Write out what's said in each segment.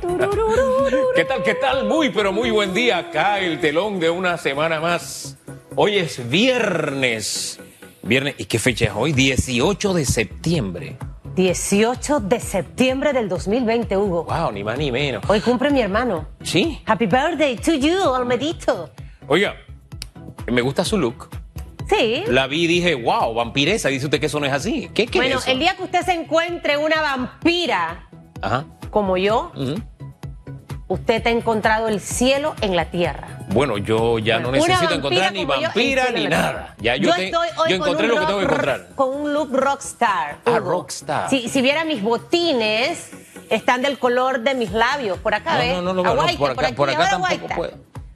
¿Qué tal, qué tal? Muy, pero muy buen día. Acá el telón de una semana más. Hoy es viernes. Viernes, ¿y qué fecha es hoy? 18 de septiembre. 18 de septiembre del 2020, Hugo. Wow, ni más ni menos. Hoy cumple mi hermano. ¿Sí? Happy birthday to you, Almedito. Oiga, me gusta su look. Sí. La vi y dije, wow, vampiresa. Dice usted que eso no es así. ¿Qué, qué bueno, es eso? el día que usted se encuentre una vampira Ajá. Como yo, ujú. usted te ha encontrado el cielo en la tierra. Bueno, yo ya no Una necesito encontrar ni yo, vampira ni nada. Ya yo, te- estoy hoy yo con encontré un lo que tengo que encontrar. Con un look rockstar. Ah, rockstar. Si, si viera mis botines, están del color de mis labios. Por acá, ¿ves? No, no, no, no, Aguaite, por acá, aquí, por acá tampoco aguaita. puedo.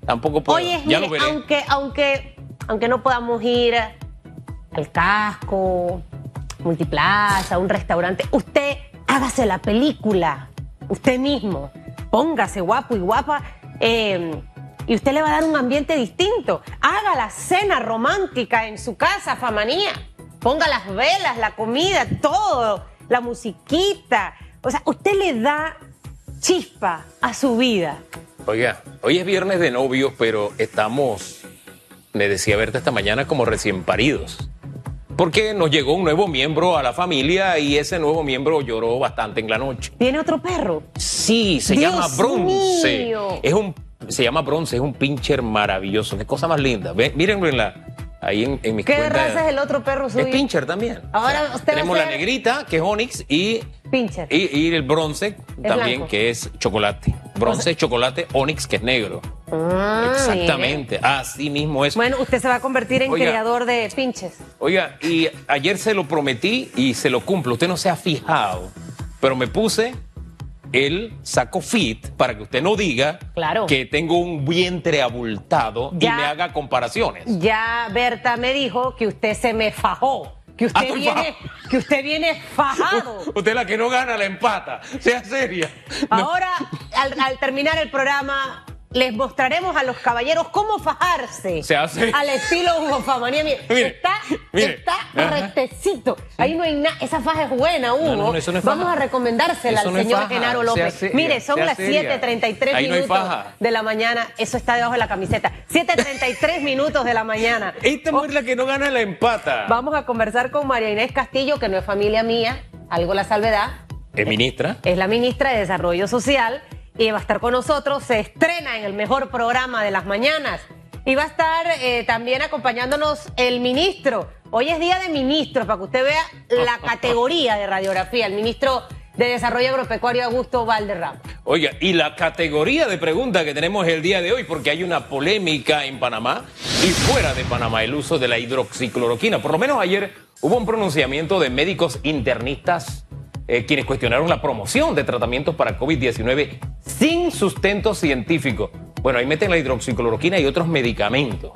Tampoco puedo. Oye, ya mire, lo veré. aunque, aunque, aunque no podamos ir al casco, multiplaza, un restaurante, usted hágase la película, usted mismo, póngase guapo y guapa, eh, y usted le va a dar un ambiente distinto. Haga la cena romántica en su casa, famanía. Ponga las velas, la comida, todo, la musiquita. O sea, usted le da chispa a su vida. Oiga, hoy es viernes de novios, pero estamos, me decía Berta esta mañana, como recién paridos. Porque nos llegó un nuevo miembro a la familia y ese nuevo miembro lloró bastante en la noche. ¿Tiene otro perro? Sí, se Dios llama Bronce. mío. Es un, se llama Bronce, es un pincher maravilloso. Qué cosa más linda. Ve, mírenlo en la, ahí en, en mis ¿Qué cuentas. raza es el otro perro suyo? Es pincher también. Ahora usted va tenemos a la negrita, que es Onyx, y, Pincher. y, y el bronce también, blanco. que es chocolate. Bronce, chocolate, Onyx, que es negro. Ah, Exactamente, así mismo es. Bueno, usted se va a convertir en Oiga. creador de pinches. Oiga, y ayer se lo prometí y se lo cumplo. Usted no se ha fijado, pero me puse el saco fit para que usted no diga Claro. que tengo un vientre abultado Ya. y me haga comparaciones. Ya Berta me dijo que usted se me fajó. Que Ah, usted estoy viene, que usted viene fajado. Usted es la que no gana la empata. Sea seria. No. Ahora, al, al terminar el programa, les mostraremos a los caballeros cómo fajarse. Se hace. Al estilo Hugo Famanía. Mire, Mire, está, mire. está rectecito. Ahí no hay nada. Esa faja es buena, Hugo. No, no, eso no es Vamos faja. a recomendársela Eso al señor faja. Genaro López. Mire, son las seria. 7:33 Ahí no hay minutos de la mañana. Eso está debajo de la camiseta. 7:33 minutos de la mañana. Esta mujer es la que no gana la empata. Vamos a conversar con María Inés Castillo, que no es familia mía, algo la salvedad. Es ministra. Es la ministra de Desarrollo Social y va a estar con nosotros. Se estrena en el mejor programa de las mañanas. Y va a estar eh, también acompañándonos el ministro. Hoy es día de ministro, para que usted vea la categoría de radiografía. El ministro de Desarrollo Agropecuario, Augusto Valderrama. Oiga, y la categoría de pregunta que tenemos el día de hoy, porque hay una polémica en Panamá y fuera de Panamá el uso de la hidroxicloroquina. Por lo menos ayer hubo un pronunciamiento de médicos internistas eh, quienes cuestionaron la promoción de tratamientos para COVID-19 sin sustento científico. Bueno, ahí meten la hidroxicloroquina y otros medicamentos.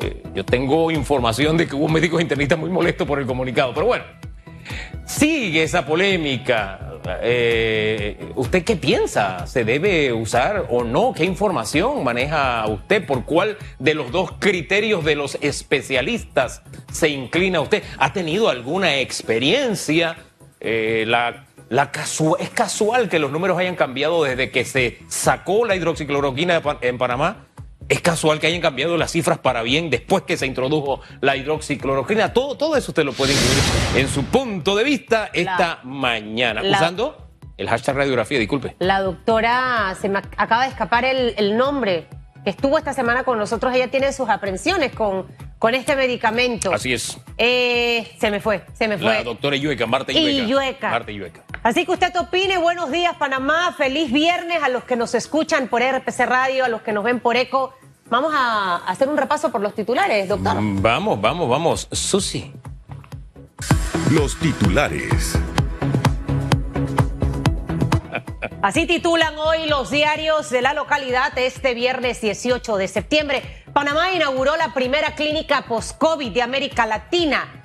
Eh, yo tengo información de que hubo médicos internistas muy molestos por el comunicado, pero bueno. Sigue esa polémica. Eh, ¿Usted qué piensa? ¿Se debe usar o no? ¿Qué información maneja usted? ¿Por cuál de los dos criterios de los especialistas se inclina usted? ¿Ha tenido alguna experiencia? Eh, la, la casu- ¿Es casual que los números hayan cambiado desde que se sacó la hidroxicloroquina en Panamá? ¿Es casual que hayan cambiado las cifras para bien después que se introdujo la hidroxicloroquina? Todo, todo eso usted lo puede incluir en su punto de vista esta mañana. la- Usando el hashtag radiografía, disculpe. La doctora, se me ac- acaba de escapar el, el nombre, que estuvo esta semana con nosotros. Ella tiene sus aprensiones con, con este medicamento. Así es. Eh, se me fue, se me fue. La doctora Illueca, Marta Illueca. Illueca. Marta Illueca. Así que usted opine, buenos días Panamá, feliz viernes a los que nos escuchan por RPC Radio, a los que nos ven por ECO. Vamos a hacer un repaso por los titulares, doctor. Mm, Vamos, vamos, vamos. Susi. Los titulares. Así titulan hoy los diarios de la localidad este viernes 18 de septiembre. Panamá inauguró la primera clínica post-COVID de América Latina.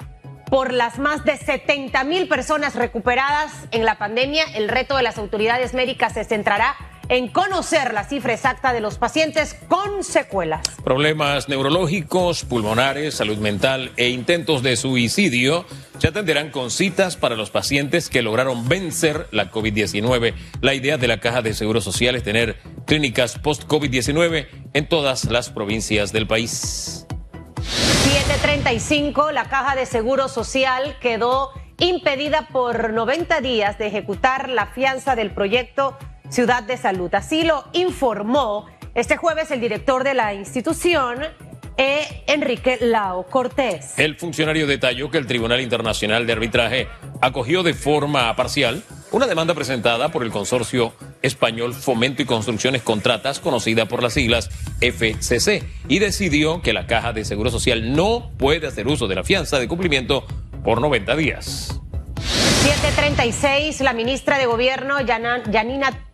Por las más de 70 mil personas recuperadas en la pandemia, el reto de las autoridades médicas se centrará en conocer la cifra exacta de los pacientes con secuelas. Problemas neurológicos, pulmonares, salud mental e intentos de suicidio se atenderán con citas para los pacientes que lograron vencer la COVID-19. La idea de la Caja de Seguro Social es tener clínicas post-COVID-19 en todas las provincias del país. 735, la Caja de Seguro Social quedó impedida por 90 días de ejecutar la fianza del proyecto Ciudad de Salud. Así lo informó este jueves el director de la institución, e. Enrique Lao Cortés. El funcionario detalló que el Tribunal Internacional de Arbitraje acogió de forma parcial una demanda presentada por el consorcio español Fomento y Construcciones Contratas, conocida por las siglas FCC, y decidió que la Caja de Seguro Social no puede hacer uso de la fianza de cumplimiento por 90 días. 736, la ministra de Gobierno, Janina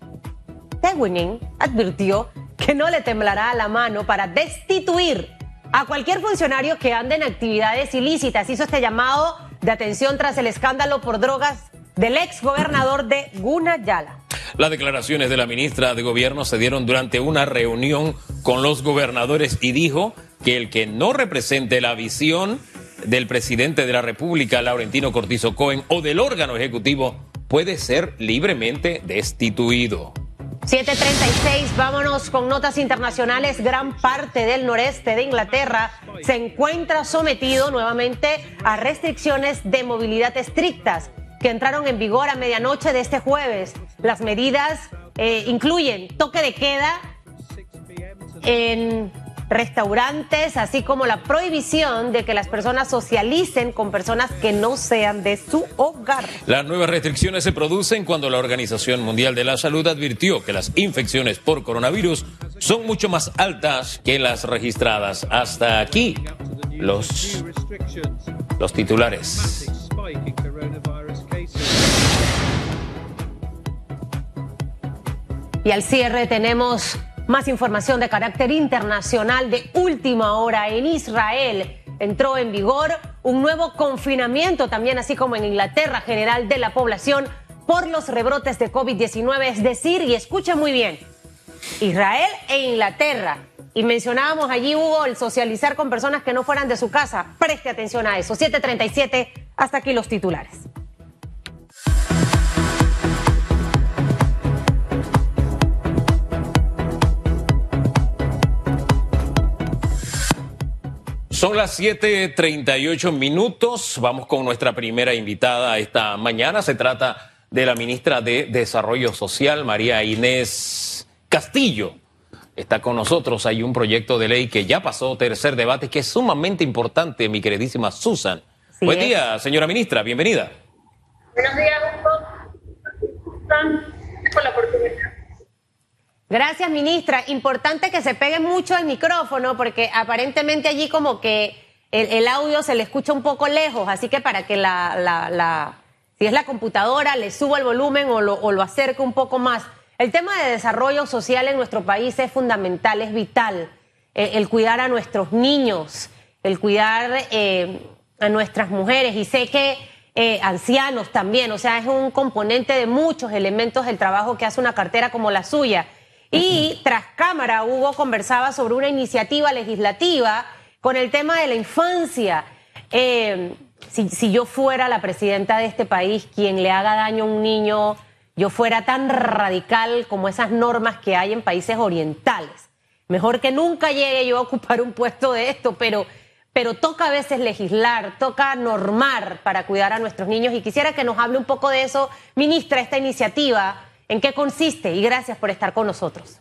Tewinin, advirtió que no le temblará la mano para destituir a cualquier funcionario que ande en actividades ilícitas. Hizo este llamado de atención tras el escándalo por drogas del ex gobernador de Gunayala. Las declaraciones de la ministra de Gobierno se dieron durante una reunión con los gobernadores y dijo que el que no represente la visión del presidente de la República, Laurentino Cortizo Cohen, o del órgano ejecutivo, puede ser libremente destituido. 736, vámonos con notas internacionales. Gran parte del noreste de Inglaterra se encuentra sometido nuevamente a restricciones de movilidad estrictas que entraron en vigor a medianoche de este jueves. Las medidas eh, incluyen toque de queda en restaurantes, así como la prohibición de que las personas socialicen con personas que no sean de su hogar. Las nuevas restricciones se producen cuando la Organización Mundial de la Salud advirtió que las infecciones por coronavirus son mucho más altas que las registradas. Hasta aquí los, los titulares. Y al cierre tenemos más información de carácter internacional de última hora en Israel. Entró en vigor un nuevo confinamiento también, así como en Inglaterra, general de la población por los rebrotes de COVID-19. Es decir, y escucha muy bien, Israel e Inglaterra. Y mencionábamos allí, Hugo, el socializar con personas que no fueran de su casa. Preste atención a eso. 737, hasta aquí los titulares. Son las 7:38 minutos. Vamos con nuestra primera invitada esta mañana. Se trata de la ministra de Desarrollo Social, María Inés Castillo. Está con nosotros. Hay un proyecto de ley que ya pasó tercer debate, que es sumamente importante, mi queridísima Susan. Buen día, señora ministra. Bienvenida. Buenos días, Hugo. por la oportunidad. Gracias, ministra. Importante que se pegue mucho el micrófono porque aparentemente allí como que el, audio se le escucha un poco lejos, así que para que la, la, si es la computadora, le suba el volumen o lo, acerque un poco más. El tema de desarrollo social en nuestro país es fundamental, es vital. El cuidar a nuestros niños, el cuidar eh, a nuestras mujeres y sé que eh, ancianos también, o sea, es un componente de muchos elementos del trabajo que hace una cartera como la suya. Y tras cámara, Hugo conversaba sobre una iniciativa legislativa con el tema de la infancia. Eh, si, yo fuera la presidenta de este país, quien le haga daño a un niño, yo fuera tan radical como esas normas que hay en países orientales. Mejor que nunca llegue yo a ocupar un puesto de esto, pero, pero toca a veces legislar, toca normar para cuidar a nuestros niños. Y quisiera que nos hable un poco de eso, ministra, esta iniciativa ¿En qué consiste? Y gracias por estar con nosotros.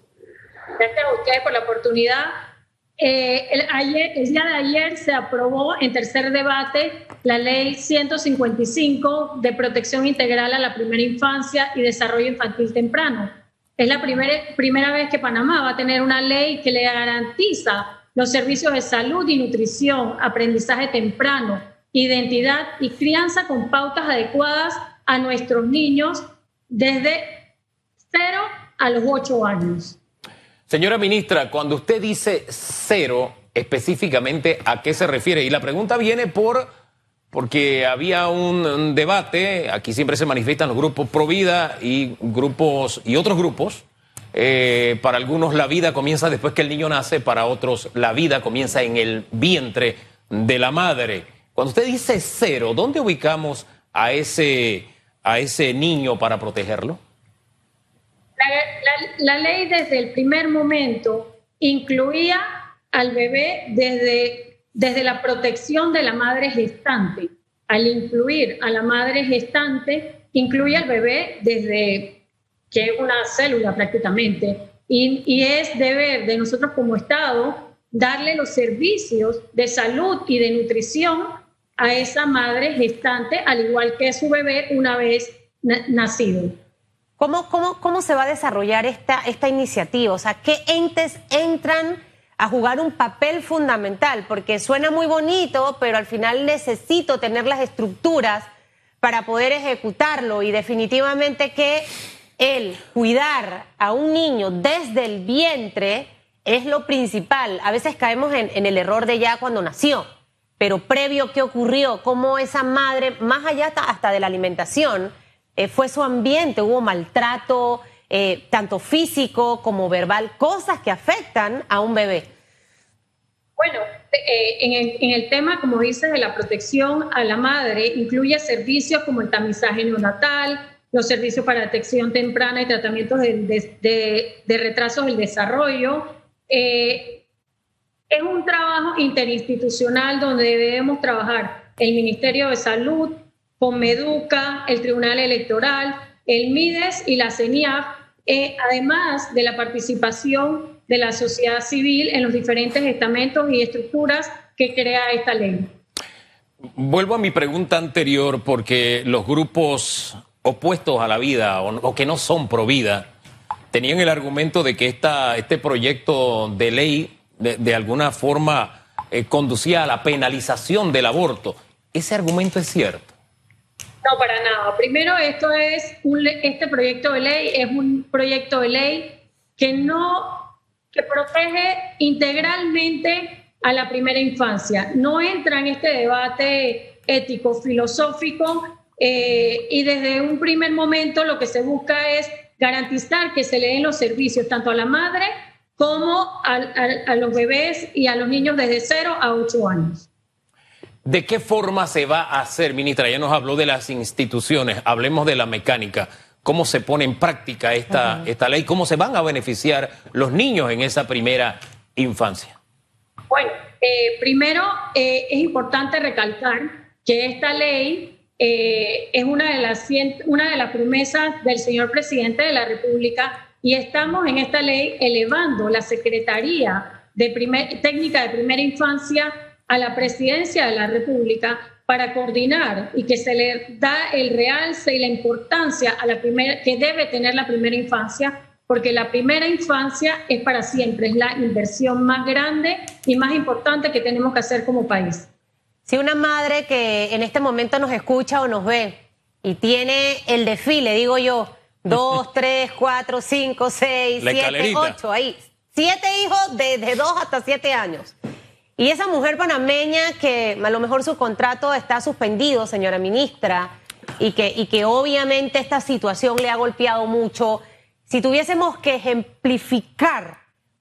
Gracias a ustedes por la oportunidad. Eh, el, ayer, el día de ayer se aprobó en tercer debate la ley 155 de protección integral a la primera infancia y desarrollo infantil temprano. Es la primera, primera vez que Panamá va a tener una ley que le garantiza los servicios de salud y nutrición, aprendizaje temprano, identidad y crianza con pautas adecuadas a nuestros niños desde cero a los ocho años. Señora ministra, cuando usted dice cero, específicamente, ¿a qué se refiere? Y la pregunta viene por porque había un, debate, aquí siempre se manifiestan los grupos pro vida y grupos y otros grupos eh, para algunos la vida comienza después que el niño nace, para otros la vida comienza en el vientre de la madre. Cuando usted dice cero, ¿dónde ubicamos a ese, a ese niño para protegerlo? La, ley desde el primer momento incluía al bebé desde, desde la protección de la madre gestante. Al incluir a la madre gestante, incluye al bebé desde que es una célula prácticamente. Y, y, es deber de nosotros como Estado darle los servicios de salud y de nutrición a esa madre gestante, al igual que su bebé una vez nacido. ¿Cómo, cómo, cómo se va a desarrollar esta, esta iniciativa? O sea, ¿qué entes entran a jugar un papel fundamental? Porque suena muy bonito, pero al final necesito tener las estructuras para poder ejecutarlo y definitivamente que el cuidar a un niño desde el vientre es lo principal. A veces caemos en, en el error de ya cuando nació, pero previo qué ocurrió, cómo esa madre, más allá hasta de la alimentación, eh, fue su ambiente, hubo maltrato, eh, tanto físico como verbal, cosas que afectan a un bebé. Bueno, eh, en, el, en, el, tema, como dices, de la protección a la madre, incluye servicios como el tamizaje neonatal, los servicios para detección temprana y tratamientos de, de, de retrasos del desarrollo. Es un trabajo interinstitucional donde debemos trabajar el Ministerio de Salud, con Meduca, el Tribunal Electoral, el MIDES y la CENIAF, eh, además de la participación de la sociedad civil en los diferentes estamentos y estructuras que crea esta ley. Vuelvo a mi pregunta anterior porque los grupos opuestos a la vida o, que no son pro vida tenían el argumento de que esta, este proyecto de ley de, de alguna forma eh, conducía a la penalización del aborto. ¿Ese argumento es cierto? No, para nada. Primero, esto es un, este proyecto de ley es un proyecto de ley que no que protege integralmente a la primera infancia. No entra en este debate ético filosófico eh, y desde un primer momento lo que se busca es garantizar que se le den los servicios tanto a la madre como a, los bebés y a los niños desde 0 a 8 años. ¿De qué forma se va a hacer, ministra? Ya nos habló de las instituciones, hablemos de la mecánica. ¿Cómo se pone en práctica esta, uh -huh. esta ley? ¿Cómo se van a beneficiar los niños en esa primera infancia? Bueno, eh, primero eh, es importante recalcar que esta ley eh, es una de, las, una de las promesas del señor presidente de la República y estamos en esta ley elevando la Secretaría de primer, Técnica de Primera Infancia a la presidencia de la República para coordinar y que se le da el realce y la importancia a la primera que debe tener la primera infancia, porque la primera infancia es para siempre, es la inversión más grande y más importante que tenemos que hacer como país. Si una madre que en este momento nos escucha o nos ve y tiene el desfile, digo yo, dos, tres, cuatro, cinco, seis, siete, ocho, ahí, siete hijos de, de dos hasta siete años y esa mujer panameña que a lo mejor su contrato está suspendido, señora ministra, y que, y que obviamente esta situación le ha golpeado mucho, si tuviésemos que ejemplificar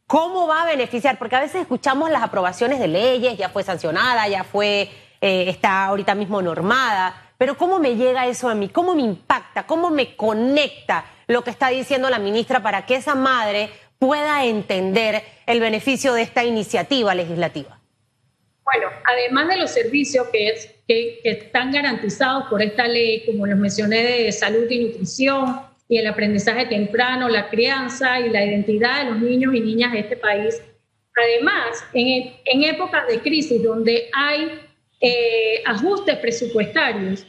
cómo va a beneficiar, porque a veces escuchamos las aprobaciones de leyes, ya fue sancionada, ya fue, eh, está ahorita mismo normada, pero ¿cómo me llega eso a mí? ¿Cómo me impacta? ¿Cómo me conecta lo que está diciendo la ministra para que esa madre pueda entender el beneficio de esta iniciativa legislativa? Bueno, además de los servicios que, es, que, que, están garantizados por esta ley, como les mencioné, de salud y nutrición y el aprendizaje temprano, la crianza y la identidad de los niños y niñas de este país, además, en, en épocas de crisis donde hay eh, ajustes presupuestarios,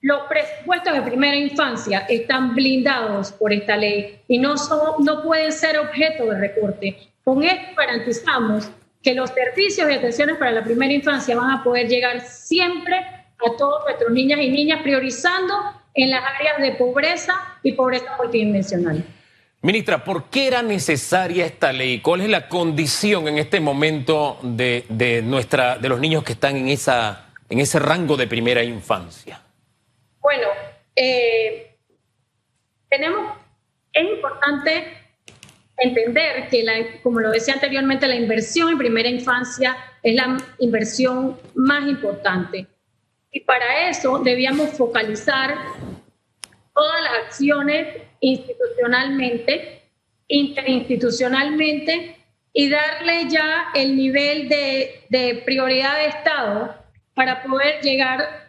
los presupuestos de primera infancia están blindados por esta ley y no, son, no pueden ser objeto de recorte. Con esto garantizamos que los servicios y atenciones para la primera infancia van a poder llegar siempre a todos nuestros niñas y niñas, priorizando en las áreas de pobreza y pobreza multidimensional. Ministra, ¿por qué era necesaria esta ley? ¿Cuál es la condición en este momento de, de, nuestra, de los niños que están en, esa, en ese rango de primera infancia? Bueno, eh, tenemos, es importante entender que, la, como lo decía anteriormente, la inversión en primera infancia es la inversión más importante. Y para eso debíamos focalizar todas las acciones institucionalmente, interinstitucionalmente, y darle ya el nivel de, de prioridad de Estado para poder llegar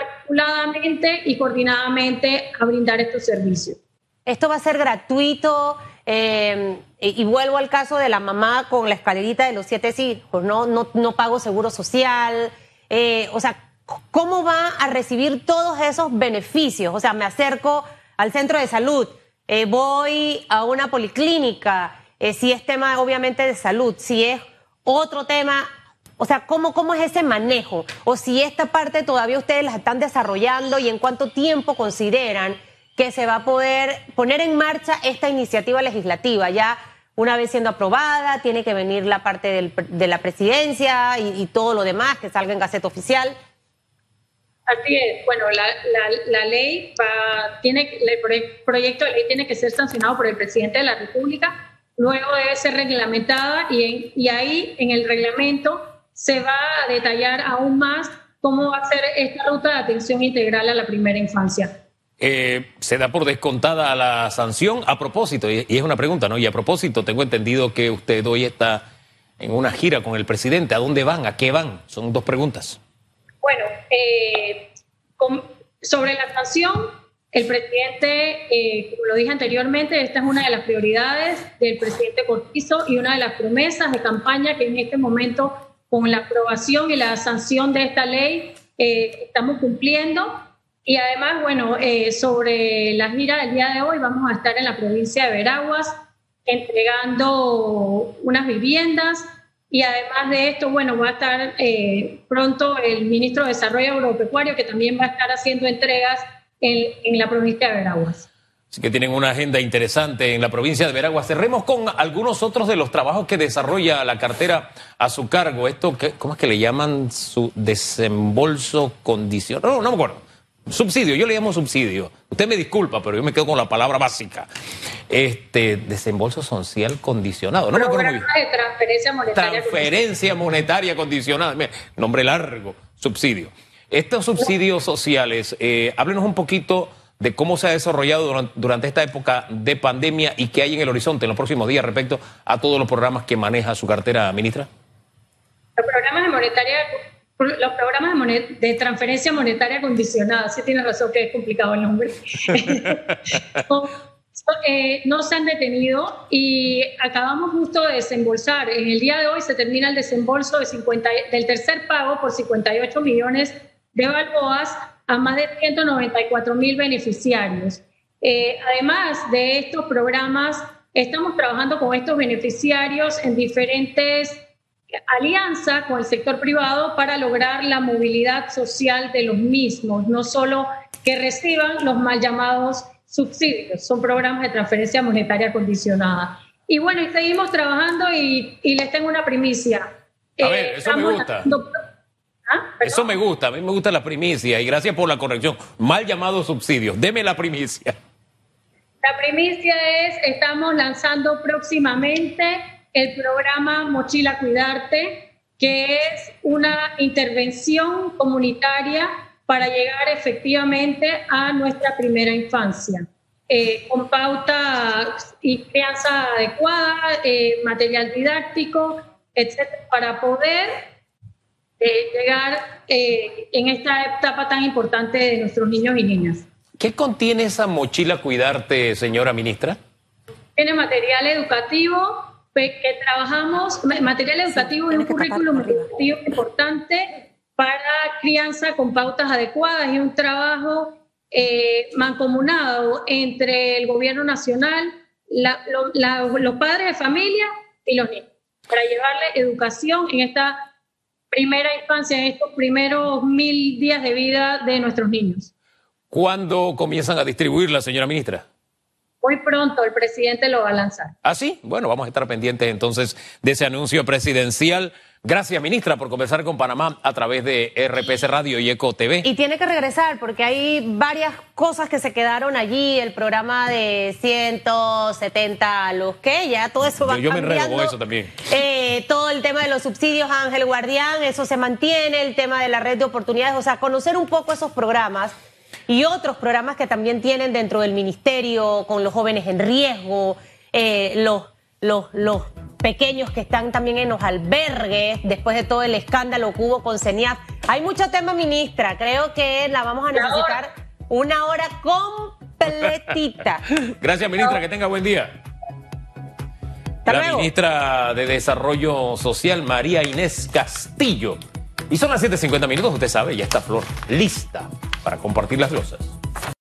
articuladamente y coordinadamente a brindar estos servicios. Esto va a ser gratuito. Eh, y, vuelvo al caso de la mamá con la escalerita de los siete hijos, ¿no? No, no pago seguro social. Eh, o sea, ¿cómo va a recibir todos esos beneficios? O sea, me acerco al centro de salud, eh, voy a una policlínica, si es tema obviamente de salud, si es otro tema, o sea, ¿cómo, ¿cómo es ese manejo? O si esta parte todavía ustedes la están desarrollando y en cuánto tiempo consideran que se va a poder poner en marcha esta iniciativa legislativa. Ya una vez siendo aprobada, tiene que venir la parte de la presidencia y, todo lo demás que salga en Gaceta Oficial. Así es. Bueno, la, ley va, tiene, el proyecto de ley tiene que ser sancionado por el presidente de la República, luego debe ser reglamentada y, y ahí en el reglamento se va a detallar aún más cómo va a ser esta ruta de atención integral a la primera infancia. Eh, se da por descontada la sanción. A propósito, y, es una pregunta, ¿no? Y a propósito, tengo entendido que usted hoy está en una gira con el presidente. ¿A dónde van? ¿A qué van? Son dos preguntas. Bueno, eh, sobre la sanción, el presidente, eh, como lo dije anteriormente, esta es una de las prioridades del presidente Cortizo y una de las promesas de campaña que en este momento, con la aprobación y la sanción de esta ley, estamos cumpliendo. Y además, bueno, eh, sobre la gira del día de hoy, vamos a estar en la provincia de Veraguas entregando unas viviendas y además de esto, bueno, va a estar eh, pronto el ministro de Desarrollo Agropecuario que también va a estar haciendo entregas en, en la provincia de Veraguas. Así que tienen una agenda interesante en la provincia de Veraguas. Cerremos con algunos otros de los trabajos que desarrolla la cartera a su cargo. Esto, ¿cómo es que le llaman su desembolso condicional? No, no me acuerdo Subsidio, yo le llamo subsidio. Usted me disculpa, pero yo me quedo con la palabra básica. Este desembolso social condicionado. No me acuerdo muy bien. De transferencia monetaria. Transferencia monetaria condicionada. nombre largo, subsidio. Estos subsidios sociales, eh, háblenos un poquito de cómo se ha desarrollado durante, esta época de pandemia y qué hay en el horizonte en los próximos días respecto a todos los programas que maneja su cartera, ministra. Los programas de monetaria los programas de, transferencia monetaria condicionada, sí tiene razón que es complicado el nombre, eh, no, se han detenido y acabamos justo de desembolsar. En el día de hoy se termina el desembolso de 50, del tercer pago por 58 millones de balboas a más de 194 mil beneficiarios. Eh, además de estos programas, estamos trabajando con estos beneficiarios en diferentes alianza con el sector privado para lograr la movilidad social de los mismos, no solo que reciban los mal llamados subsidios, son programas de transferencia monetaria condicionada. Y bueno, y seguimos trabajando y, les tengo una primicia. A ver, eso me gusta. ¿Ah? Eso me gusta, a mí me gusta la primicia y gracias por la corrección. Mal llamados subsidios, deme la primicia. La primicia es, estamos lanzando próximamente el programa Mochila Cuidarte, que es una intervención comunitaria para llegar efectivamente a nuestra primera infancia, eh, con pauta y crianza adecuada, eh, material didáctico, etcétera, para poder eh, llegar en esta etapa tan importante de nuestros niños y niñas. ¿Qué contiene esa mochila Cuidarte, señora ministra? Tiene material educativo, que trabajamos material educativo y un currículum educativo importante para crianza con pautas adecuadas y un trabajo eh, mancomunado entre el gobierno nacional, los padres de familia y los niños, para llevarle educación en esta primera infancia, en estos primeros mil días de vida de nuestros niños. ¿Cuándo comienzan a distribuirla, señora ministra? Muy pronto el presidente lo va a lanzar. ¿Ah, sí? Bueno, vamos a estar pendientes entonces de ese anuncio presidencial. Gracias, ministra, por conversar con Panamá a través de RPS Radio y Eco TV. Y tiene que regresar porque hay varias cosas que se quedaron allí, el programa de 170 los que ya todo eso va Yo, yo me cambiando. enredo con eso también. Eh, todo el tema de los subsidios Ángel Guardián, eso se mantiene, el tema de la red de oportunidades, o sea, conocer un poco esos programas y otros programas que también tienen dentro del ministerio con los jóvenes en riesgo, eh, los, los, los pequeños que están también en los albergues, después de todo el escándalo que hubo con CENIAF. Hay mucho tema, ministra, creo que la vamos a necesitar una hora completita. Gracias, ministra, que tenga buen día. Hasta la luego. ministra de Desarrollo Social, María Inés Castillo. Y son las 7.50 minutos, usted sabe, ya está Flor lista para compartir las glosas.